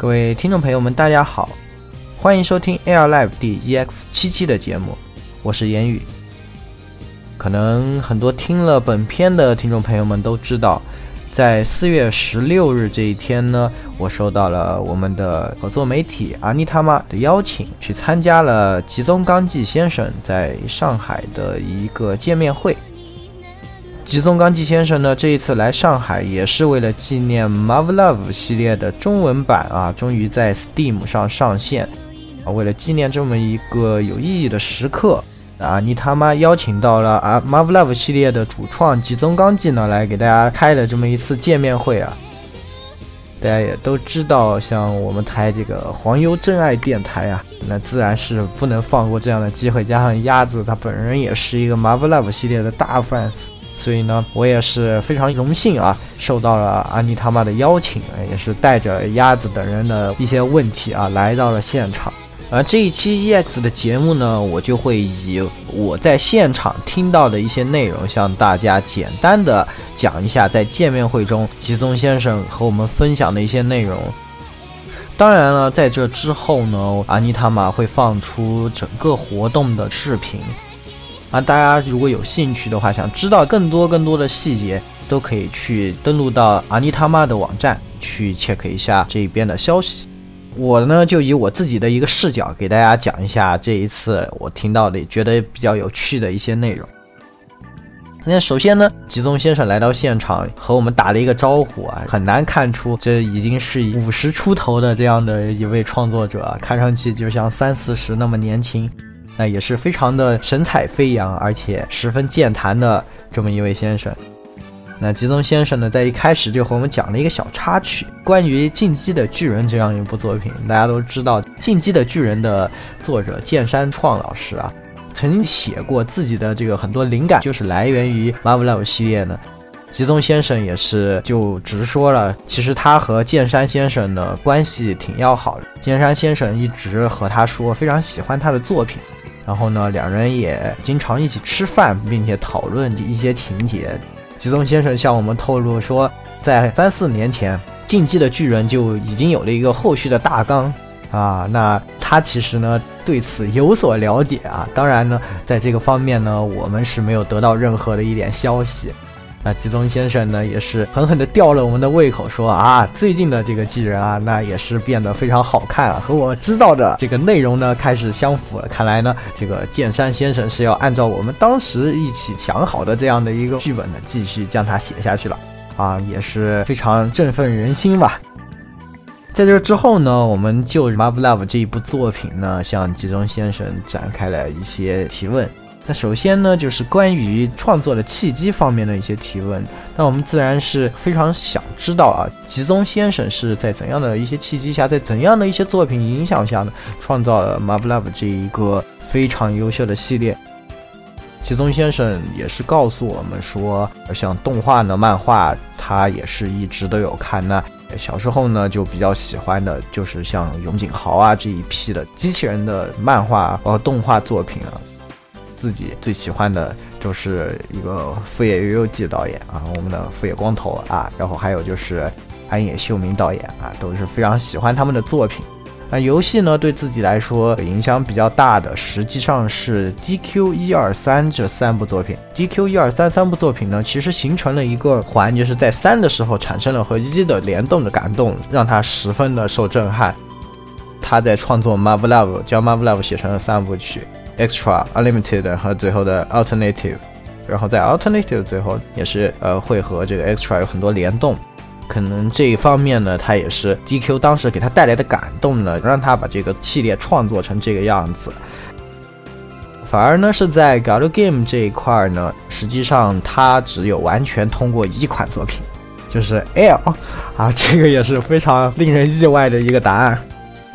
各位听众朋友们，大家好，欢迎收听 Air Live 第 EX 七期的节目，我是言语。可能很多听了本片的听众朋友们都知道，在四月十六日这一天呢，我收到了我们的合作媒体阿尼他妈的邀请，去参加了吉宗刚纪先生在上海的一个见面会。吉宗刚纪先生呢，这一次来上海也是为了纪念 Marvel Love 系列的中文版啊，终于在 Steam 上上线啊。为了纪念这么一个有意义的时刻啊，你他妈邀请到了啊 Marvel Love 系列的主创吉宗刚纪呢，来给大家开了这么一次见面会啊。大家也都知道，像我们台这个黄油真爱电台啊，那自然是不能放过这样的机会。加上鸭子他本人也是一个 Marvel Love 系列的大 fans。所以呢，我也是非常荣幸啊，受到了阿尼他妈的邀请，也是带着鸭子等人的一些问题啊，来到了现场。而这一期 EX 的节目呢，我就会以我在现场听到的一些内容，向大家简单的讲一下在见面会中吉宗先生和我们分享的一些内容。当然了，在这之后呢，阿尼他妈会放出整个活动的视频。啊，大家如果有兴趣的话，想知道更多更多的细节，都可以去登录到阿尼他妈的网站去 check 一下这边的消息。我呢，就以我自己的一个视角给大家讲一下这一次我听到的觉得比较有趣的一些内容。那首先呢，吉宗先生来到现场和我们打了一个招呼啊，很难看出这已经是五十出头的这样的一位创作者，看上去就像三四十那么年轻。那也是非常的神采飞扬，而且十分健谈的这么一位先生。那吉宗先生呢，在一开始就和我们讲了一个小插曲，关于《进击的巨人》这样一部作品。大家都知道，《进击的巨人》的作者剑山创老师啊，曾经写过自己的这个很多灵感，就是来源于 Marvel 系列呢。吉宗先生也是就直说了，其实他和剑山先生的关系挺要好的。金山先生一直和他说，非常喜欢他的作品。然后呢，两人也经常一起吃饭，并且讨论一些情节。吉宗先生向我们透露说，在三四年前，《竞技的巨人》就已经有了一个后续的大纲啊。那他其实呢对此有所了解啊。当然呢，在这个方面呢，我们是没有得到任何的一点消息。那吉宗先生呢，也是狠狠地吊了我们的胃口，说啊，最近的这个巨人啊，那也是变得非常好看，和我知道的这个内容呢开始相符了。看来呢，这个剑山先生是要按照我们当时一起想好的这样的一个剧本呢，继续将它写下去了，啊，也是非常振奋人心吧。在这之后呢，我们就《Marvel Love》这一部作品呢，向吉宗先生展开了一些提问。那首先呢，就是关于创作的契机方面的一些提问。那我们自然是非常想知道啊，吉宗先生是在怎样的一些契机下，在怎样的一些作品影响下呢，创造了《Marvel Love》这一个非常优秀的系列。吉宗先生也是告诉我们说，像动画呢、漫画，他也是一直都有看。那小时候呢，就比较喜欢的就是像永井豪啊这一批的机器人的漫画和动画作品啊。自己最喜欢的就是一个富野悠悠季导演啊，我们的富野光头啊，然后还有就是安野秀明导演啊，都是非常喜欢他们的作品。那游戏呢，对自己来说影响比较大的，实际上是 DQ 一二三这三部作品。DQ 一二三三部作品呢，其实形成了一个环，就是在三的时候产生了和一的联动的感动，让他十分的受震撼。他在创作 Marvel Love，将 Marvel Love 写成了三部曲。Extra Unlimited 和最后的 Alternative，然后在 Alternative 最后也是呃会和这个 Extra 有很多联动，可能这一方面呢，他也是 DQ 当时给他带来的感动呢，让他把这个系列创作成这个样子。反而呢是在 g a l Game 这一块呢，实际上他只有完全通过一款作品，就是 L 啊，这个也是非常令人意外的一个答案。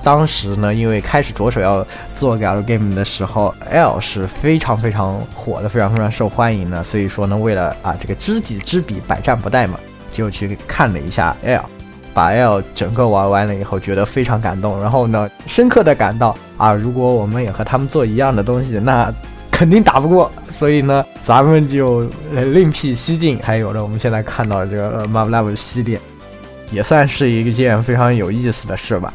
当时呢，因为开始着手要做 Galgame 的时候，L 是非常非常火的，非常非常受欢迎的。所以说呢，为了啊这个知己知彼，百战不殆嘛，就去看了一下 L，把 L 整个玩完了以后，觉得非常感动。然后呢，深刻的感到啊，如果我们也和他们做一样的东西，那肯定打不过。所以呢，咱们就另辟蹊径，才有了我们现在看到的这个 Marvel 系列。也算是一件非常有意思的事吧。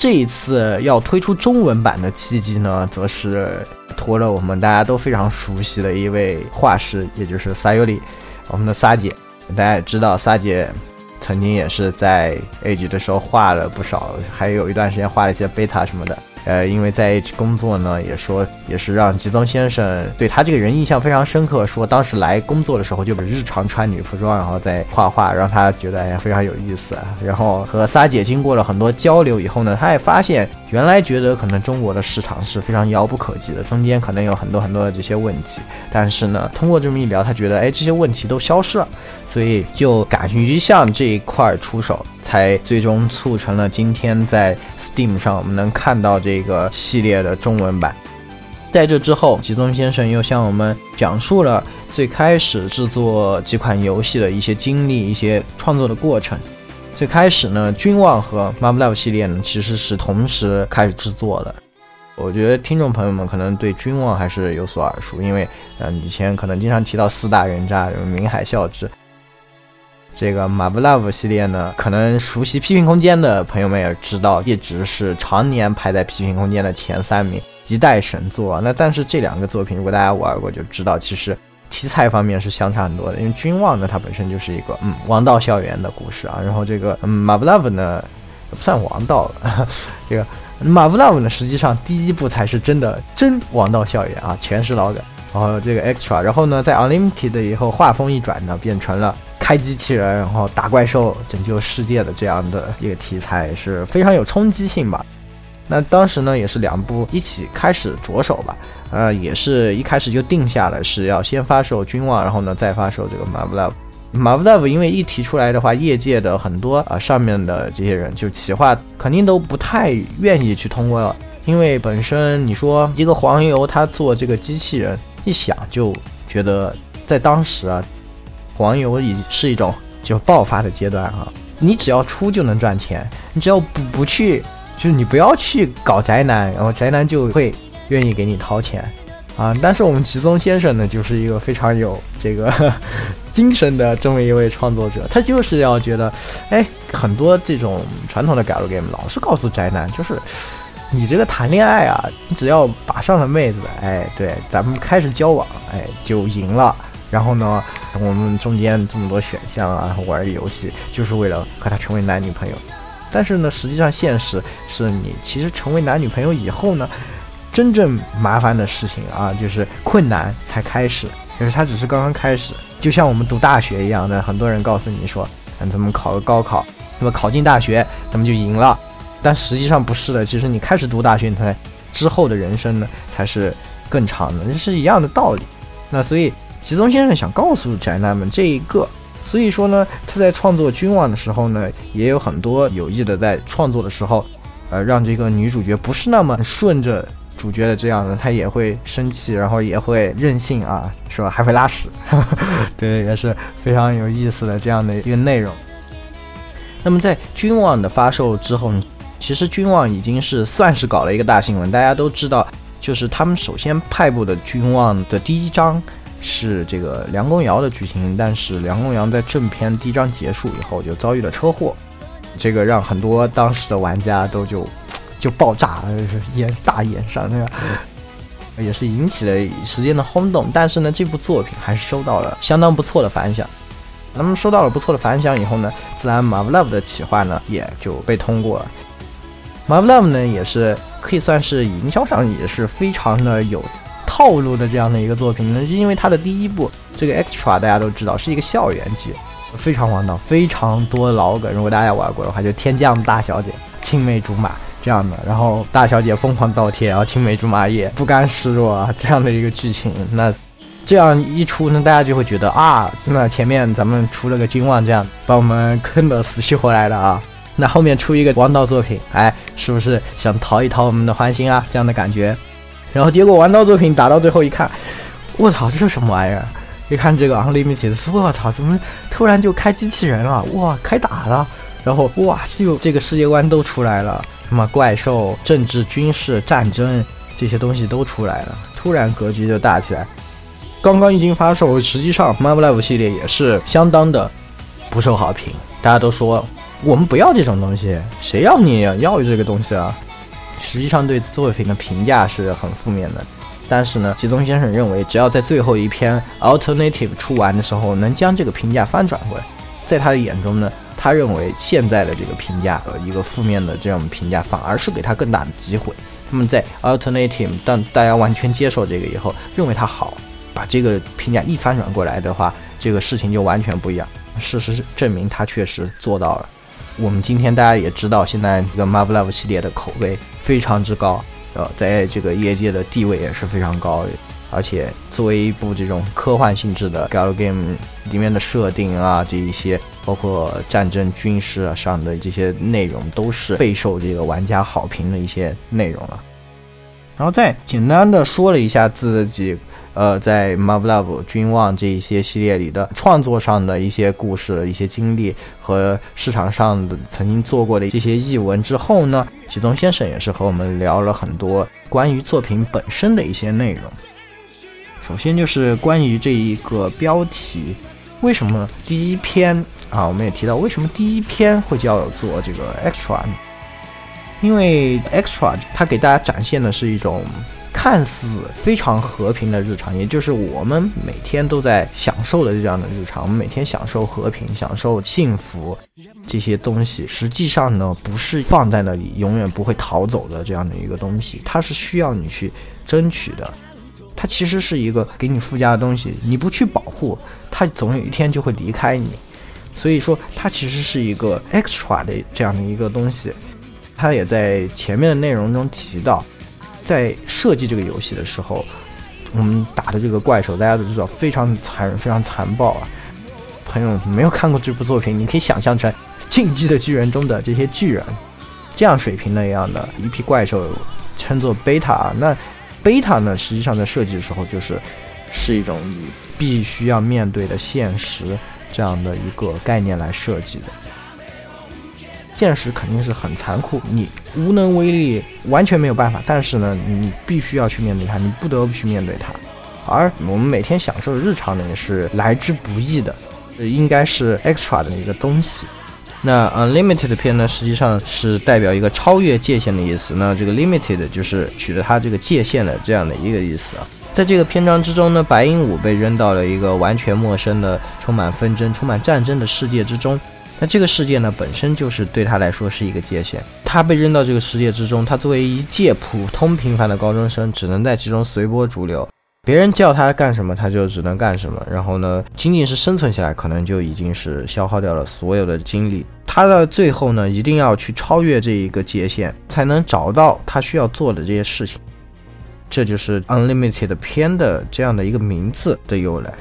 这一次要推出中文版的契机呢，则是托了我们大家都非常熟悉的一位画师，也就是撒尤里，我们的撒姐。大家也知道，撒姐曾经也是在 Age 的时候画了不少，还有一段时间画了一些贝塔什么的。呃，因为在 H 工作呢，也说也是让吉宗先生对他这个人印象非常深刻。说当时来工作的时候，就日常穿女服装，然后再画画，让他觉得哎呀非常有意思。然后和撒姐经过了很多交流以后呢，他也发现原来觉得可能中国的市场是非常遥不可及的，中间可能有很多很多的这些问题。但是呢，通过这么一聊，他觉得哎这些问题都消失了，所以就敢于向这一块出手。才最终促成了今天在 Steam 上我们能看到这个系列的中文版。在这之后，吉宗先生又向我们讲述了最开始制作几款游戏的一些经历、一些创作的过程。最开始呢，君望和 Marvel Love 系列呢其实是同时开始制作的。我觉得听众朋友们可能对君望还是有所耳熟，因为嗯以前可能经常提到四大人渣，什么明海孝之。这个《Mavlove》系列呢，可能熟悉批评空间的朋友们也知道，一直是常年排在批评空间的前三名，一代神作。那但是这两个作品，如果大家玩过就知道，其实题材方面是相差很多的。因为《君望》呢，它本身就是一个嗯王道校园的故事啊，然后这个嗯《Mavlove》呢，不算王道了。这个《Mavlove》呢，实际上第一部才是真的真王道校园啊，全是老梗。然后这个 Extra，然后呢，在 Unlimited 以后，画风一转呢，变成了。开机器人，然后打怪兽、拯救世界的这样的一个题材是非常有冲击性吧。那当时呢，也是两部一起开始着手吧。呃，也是一开始就定下了是要先发售《君望》，然后呢再发售这个《Marvel Love》。Marvel Love 因为一提出来的话，业界的很多啊上面的这些人就企划肯定都不太愿意去通过，因为本身你说一个黄油他做这个机器人，一想就觉得在当时啊。黄油已是一种就爆发的阶段啊！你只要出就能赚钱，你只要不不去，就是你不要去搞宅男，然后宅男就会愿意给你掏钱啊！但是我们吉宗先生呢，就是一个非常有这个 精神的这么一位创作者，他就是要觉得，哎，很多这种传统的改 a game 老是告诉宅男，就是你这个谈恋爱啊，你只要把上了妹子，哎，对，咱们开始交往，哎，就赢了。然后呢，我们中间这么多选项啊，玩游戏就是为了和他成为男女朋友。但是呢，实际上现实是你其实成为男女朋友以后呢，真正麻烦的事情啊，就是困难才开始。就是他只是刚刚开始，就像我们读大学一样的，很多人告诉你说，嗯，咱们考个高考，那么考进大学，咱们就赢了。但实际上不是的，其实你开始读大学，你才之后的人生呢，才是更长的，这是一样的道理。那所以。吉宗先生想告诉宅男们这一个，所以说呢，他在创作《君王》的时候呢，也有很多有意的在创作的时候，呃，让这个女主角不是那么顺着主角的这样的，她也会生气，然后也会任性啊，是吧？还会拉屎，对，也是非常有意思的这样的一个内容。那么在《君望》的发售之后，呢，其实《君望》已经是算是搞了一个大新闻，大家都知道，就是他们首先派布的《君望》的第一章。是这个梁公尧的剧情，但是梁公尧在正片第一章结束以后就遭遇了车祸，这个让很多当时的玩家都就 就爆炸，眼大眼上那个，也是引起了时间的轰动。但是呢，这部作品还是收到了相当不错的反响。那么收到了不错的反响以后呢，自然 Marvel Love 的企划呢也就被通过了。Marvel Love 呢也是可以算是营销上也是非常的有。套路的这样的一个作品呢，是因为它的第一部这个 Extra 大家都知道是一个校园剧，非常王道，非常多老梗。如果大家玩过的话，就天降大小姐、青梅竹马这样的，然后大小姐疯狂倒贴，然后青梅竹马也不甘示弱啊，这样的一个剧情。那这样一出呢，大家就会觉得啊，那前面咱们出了个君望，这样把我们坑得死去活来的啊，那后面出一个王道作品，哎，是不是想讨一讨我们的欢心啊？这样的感觉。然后结果玩到作品打到最后一看，我操，这是什么玩意儿？一看这个 Unlimited，我操，怎么突然就开机器人了？哇，开打了！然后哇，就这个世界观都出来了，什么怪兽、政治、军事、战争这些东西都出来了，突然格局就大起来。刚刚一经发售，实际上 Marvel Live 系列也是相当的不受好评，大家都说我们不要这种东西，谁要你要这个东西啊？实际上对作品的评价是很负面的。但是呢，吉宗先生认为，只要在最后一篇 Alternative 出完的时候，能将这个评价翻转过来，在他的眼中呢，他认为现在的这个评价，呃，一个负面的这种评价，反而是给他更大的机会。那么在 Alternative，当大家完全接受这个以后，认为它好，把这个评价一翻转过来的话，这个事情就完全不一样。事实证明，他确实做到了。我们今天大家也知道，现在这个 Marvel Love 系列的口碑非常之高。呃，在这个业界的地位也是非常高的，而且作为一部这种科幻性质的 gal game 里面的设定啊，这一些包括战争、军事啊上的这些内容，都是备受这个玩家好评的一些内容了。然后再简单的说了一下自己。呃，在 Marvel Love、君望这一些系列里的创作上的一些故事、一些经历和市场上的曾经做过的这些译文之后呢，启宗先生也是和我们聊了很多关于作品本身的一些内容。首先就是关于这一个标题，为什么第一篇啊，我们也提到为什么第一篇会叫做这个 Extra？因为 Extra 它给大家展现的是一种。看似非常和平的日常，也就是我们每天都在享受的这样的日常。我们每天享受和平、享受幸福这些东西，实际上呢，不是放在那里永远不会逃走的这样的一个东西，它是需要你去争取的。它其实是一个给你附加的东西，你不去保护它，总有一天就会离开你。所以说，它其实是一个 extra 的这样的一个东西。它也在前面的内容中提到。在设计这个游戏的时候，我们打的这个怪兽，大家都知道非常残忍、非常残暴啊。朋友没有看过这部作品，你可以想象成《进击的巨人》中的这些巨人这样水平的一样的一批怪兽，称作贝塔。那贝塔呢，实际上在设计的时候就是是一种你必须要面对的现实这样的一个概念来设计的。现实肯定是很残酷，你无能为力，完全没有办法。但是呢，你必须要去面对它，你不得不去面对它。而我们每天享受的日常呢，也是来之不易的，应该是 extra 的一个东西。那 unlimited 片呢，实际上是代表一个超越界限的意思。那这个 limited 就是取得它这个界限的这样的一个意思啊。在这个篇章之中呢，白鹦鹉被扔到了一个完全陌生的、充满纷争、充满战争的世界之中。那这个世界呢，本身就是对他来说是一个界限。他被扔到这个世界之中，他作为一介普通平凡的高中生，只能在其中随波逐流。别人叫他干什么，他就只能干什么。然后呢，仅仅是生存下来，可能就已经是消耗掉了所有的精力。他的最后呢，一定要去超越这一个界限，才能找到他需要做的这些事情。这就是 Unlimited 片的这样的一个名字的由来。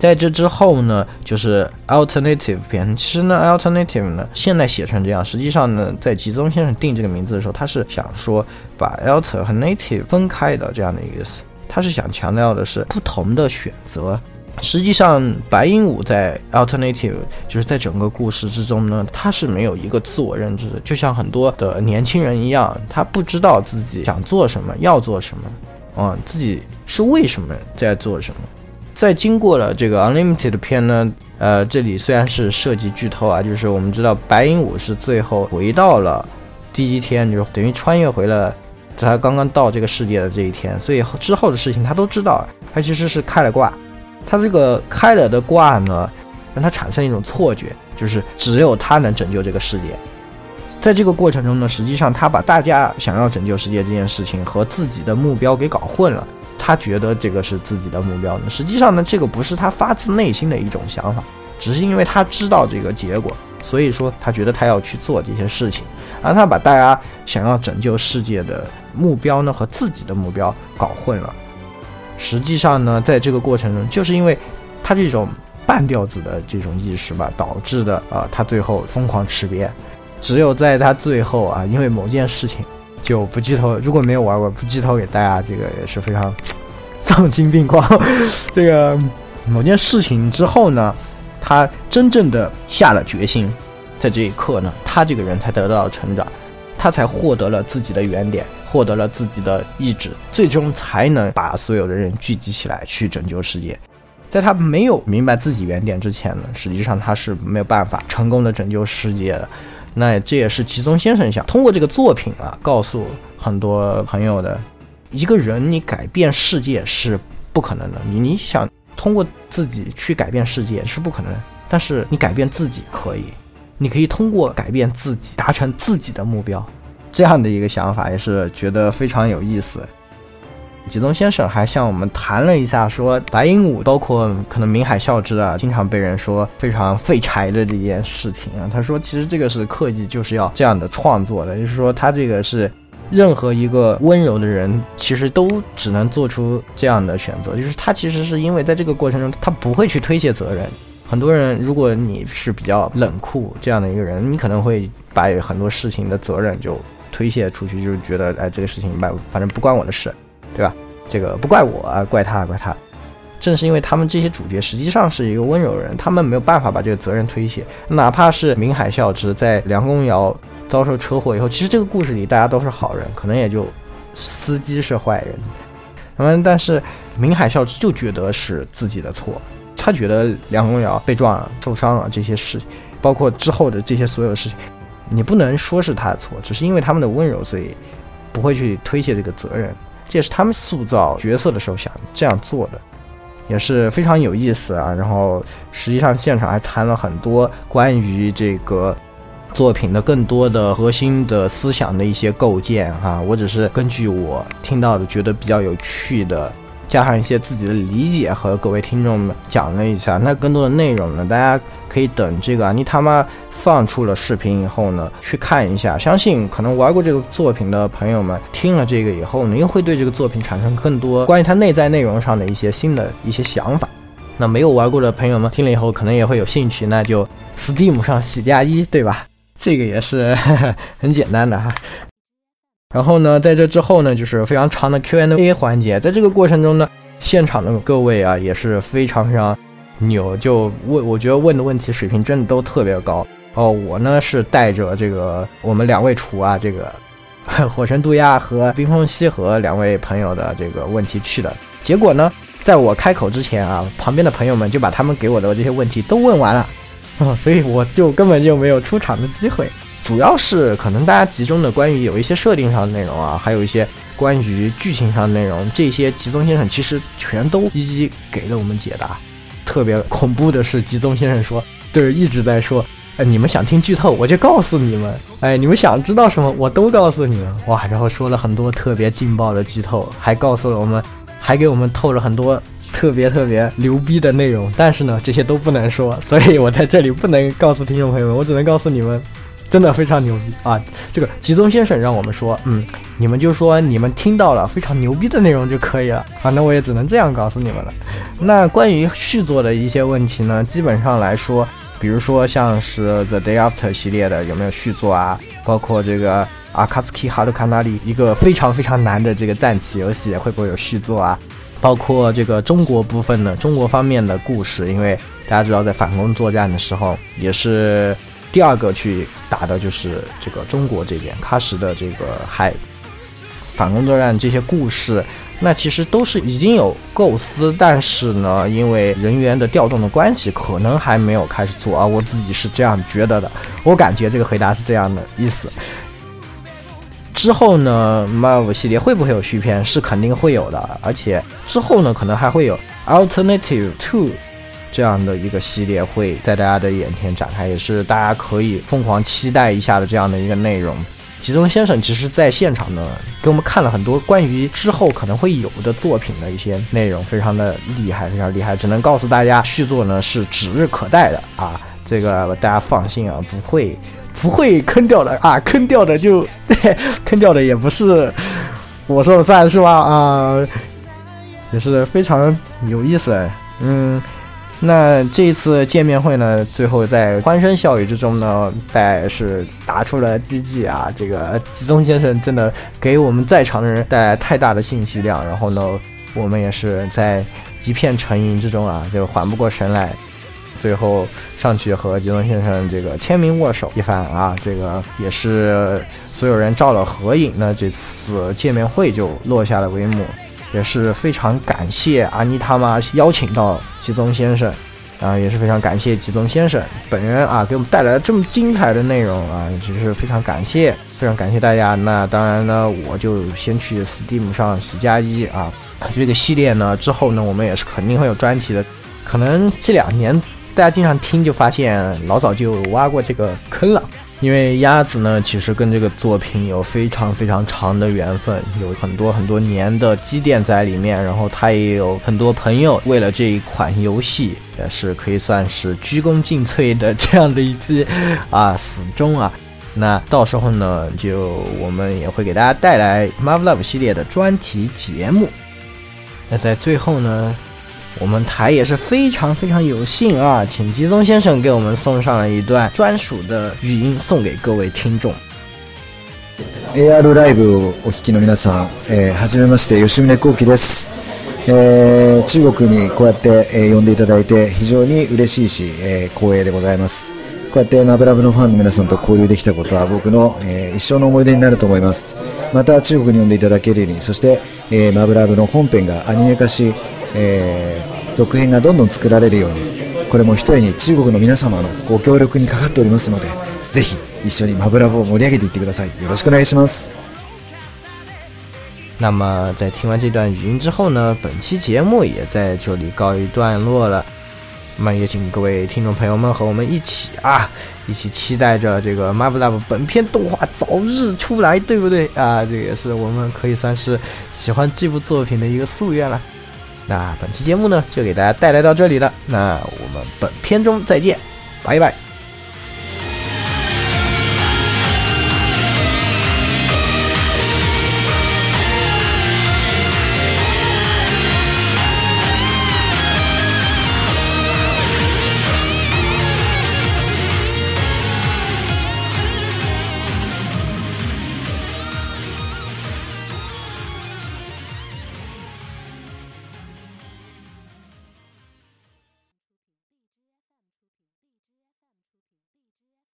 在这之后呢，就是 alternative 篇。其实呢，alternative 呢，现在写成这样，实际上呢，在吉宗先生定这个名字的时候，他是想说把 alter 和 native 分开的这样的意思。他是想强调的是不同的选择。实际上，白鹦鹉在 alternative 就是在整个故事之中呢，他是没有一个自我认知的，就像很多的年轻人一样，他不知道自己想做什么，要做什么，嗯，自己是为什么在做什么。在经过了这个 Unlimited 片呢，呃，这里虽然是涉及剧透啊，就是我们知道白鹦鹉是最后回到了第一天，就是等于穿越回了他刚刚到这个世界的这一天，所以之后的事情他都知道。他其实是开了挂，他这个开了的挂呢，让他产生一种错觉，就是只有他能拯救这个世界。在这个过程中呢，实际上他把大家想要拯救世界这件事情和自己的目标给搞混了。他觉得这个是自己的目标呢，实际上呢，这个不是他发自内心的一种想法，只是因为他知道这个结果，所以说他觉得他要去做这些事情，而他把大家想要拯救世界的目标呢和自己的目标搞混了。实际上呢，在这个过程中，就是因为他这种半吊子的这种意识吧，导致的啊，他最后疯狂吃瘪。只有在他最后啊，因为某件事情。就不剧透，如果没有玩过，不剧透给大家，这个也是非常 丧心病狂。这个某件事情之后呢，他真正的下了决心，在这一刻呢，他这个人才得到了成长，他才获得了自己的原点，获得了自己的意志，最终才能把所有的人聚集起来去拯救世界。在他没有明白自己原点之前呢，实际上他是没有办法成功的拯救世界的。那这也是吉宗先生想通过这个作品啊，告诉很多朋友的：一个人你改变世界是不可能的，你你想通过自己去改变世界是不可能，但是你改变自己可以，你可以通过改变自己达成自己的目标。这样的一个想法也是觉得非常有意思。吉宗先生还向我们谈了一下，说白鹦鹉，包括可能明海孝之啊，经常被人说非常废柴的这件事情啊。他说，其实这个是刻意就是要这样的创作的，就是说他这个是任何一个温柔的人，其实都只能做出这样的选择，就是他其实是因为在这个过程中，他不会去推卸责任。很多人，如果你是比较冷酷这样的一个人，你可能会把很多事情的责任就推卸出去，就是觉得哎，这个事情吧，反正不关我的事。对吧？这个不怪我啊，怪他，怪他。正是因为他们这些主角实际上是一个温柔人，他们没有办法把这个责任推卸。哪怕是明海孝之在梁公尧遭受车祸以后，其实这个故事里大家都是好人，可能也就司机是坏人。那么，但是明海孝之就觉得是自己的错，他觉得梁公尧被撞了、受伤了这些事，包括之后的这些所有事情，你不能说是他的错，只是因为他们的温柔，所以不会去推卸这个责任。这也是他们塑造角色的时候想这样做的，也是非常有意思啊。然后实际上现场还谈了很多关于这个作品的更多的核心的思想的一些构建哈。我只是根据我听到的觉得比较有趣的。加上一些自己的理解和各位听众们讲了一下，那更多的内容呢，大家可以等这个你他妈放出了视频以后呢，去看一下。相信可能玩过这个作品的朋友们听了这个以后呢，又会对这个作品产生更多关于它内在内容上的一些新的一些想法。那没有玩过的朋友们听了以后，可能也会有兴趣，那就 Steam 上喜加一，对吧？这个也是 很简单的哈。然后呢，在这之后呢，就是非常长的 Q&A 环节。在这个过程中呢，现场的各位啊也是非常非常牛，就问，我觉得问的问题水平真的都特别高。哦，我呢是带着这个我们两位厨啊，这个火神渡鸦和冰封西和两位朋友的这个问题去的。结果呢，在我开口之前啊，旁边的朋友们就把他们给我的这些问题都问完了，啊，所以我就根本就没有出场的机会。主要是可能大家集中的关于有一些设定上的内容啊，还有一些关于剧情上的内容，这些吉宗先生其实全都一一给了我们解答。特别恐怖的是，吉宗先生说，对，一直在说，哎，你们想听剧透，我就告诉你们，哎，你们想知道什么，我都告诉你们，哇，然后说了很多特别劲爆的剧透，还告诉了我们，还给我们透了很多特别特别牛逼的内容，但是呢，这些都不能说，所以我在这里不能告诉听众朋友们，我只能告诉你们。真的非常牛逼啊！这个吉宗先生让我们说，嗯，你们就说你们听到了非常牛逼的内容就可以了。反正我也只能这样告诉你们了。那关于续作的一些问题呢，基本上来说，比如说像是 The Day After 系列的有没有续作啊？包括这个阿卡斯基哈鲁卡纳里一个非常非常难的这个战棋游戏会不会有续作啊？包括这个中国部分的中国方面的故事，因为大家知道在反攻作战的时候也是。第二个去打的就是这个中国这边喀什的这个海反攻作战这些故事，那其实都是已经有构思，但是呢，因为人员的调动的关系，可能还没有开始做啊。我自己是这样觉得的，我感觉这个回答是这样的意思。之后呢，MIVE 系列会不会有续篇？是肯定会有的，而且之后呢，可能还会有 Alternative Two。这样的一个系列会在大家的眼前展开，也是大家可以疯狂期待一下的这样的一个内容。吉宗先生其实在现场呢，给我们看了很多关于之后可能会有的作品的一些内容，非常的厉害，非常厉害。只能告诉大家，续作呢是指日可待的啊！这个大家放心啊，不会不会坑掉的啊，坑掉的就对坑掉的也不是我说了算是吧？啊，也是非常有意思，嗯。那这次见面会呢，最后在欢声笑语之中呢，大家是打出了 GG 啊！这个吉宗先生真的给我们在场的人带来太大的信息量，然后呢，我们也是在一片沉吟之中啊，就缓不过神来，最后上去和吉宗先生这个签名握手一番啊，这个也是所有人照了合影，那这次见面会就落下了帷幕。也是非常感谢阿妮他妈邀请到吉宗先生，啊，也是非常感谢吉宗先生本人啊，给我们带来了这么精彩的内容啊，也是非常感谢，非常感谢大家。那当然呢，我就先去 Steam 上洗加一啊，这个系列呢之后呢，我们也是肯定会有专题的，可能这两年大家经常听就发现老早就挖过这个坑了。因为鸭子呢，其实跟这个作品有非常非常长的缘分，有很多很多年的积淀在里面。然后他也有很多朋友为了这一款游戏，也是可以算是鞠躬尽瘁的这样的一批啊死忠啊。那到时候呢，就我们也会给大家带来 Marvel Love 系列的专题节目。那在最后呢？我们台也是非常非常有幸啊，请吉宗先生给我们送上了一段专属的语音，送给各位听众。AR ライブをお聞きの皆さん、えー、はじめまして吉宗幸喜です、えー、中国にこうやって、えー、呼んでいただいて非常に嬉しいし、えー、光栄でございます。こうやってマブラブのファンの皆さんと交流できたことは僕の、えー、一生の思い出になると思います。また中国に呼んでいただけるようにそして、えー、マブラブの本編がアニメ化し、えー、続編がどんどん作られるようにこれも一重に中国の皆様のご協力にかかっておりますのでぜひ一緒にマブラブを盛り上げていってくださいよろしくお願いします那么在听完这段语音之后呢，本期节目也在这里告一段落了。那么也请各位听众朋友们和我们一起啊，一起期待着这个《Marvel Love》本片动画早日出来，对不对？啊？这也是我们可以算是喜欢这部作品的一个夙愿了。那本期节目呢，就给大家带来到这里了。那我们本片中再见，拜拜。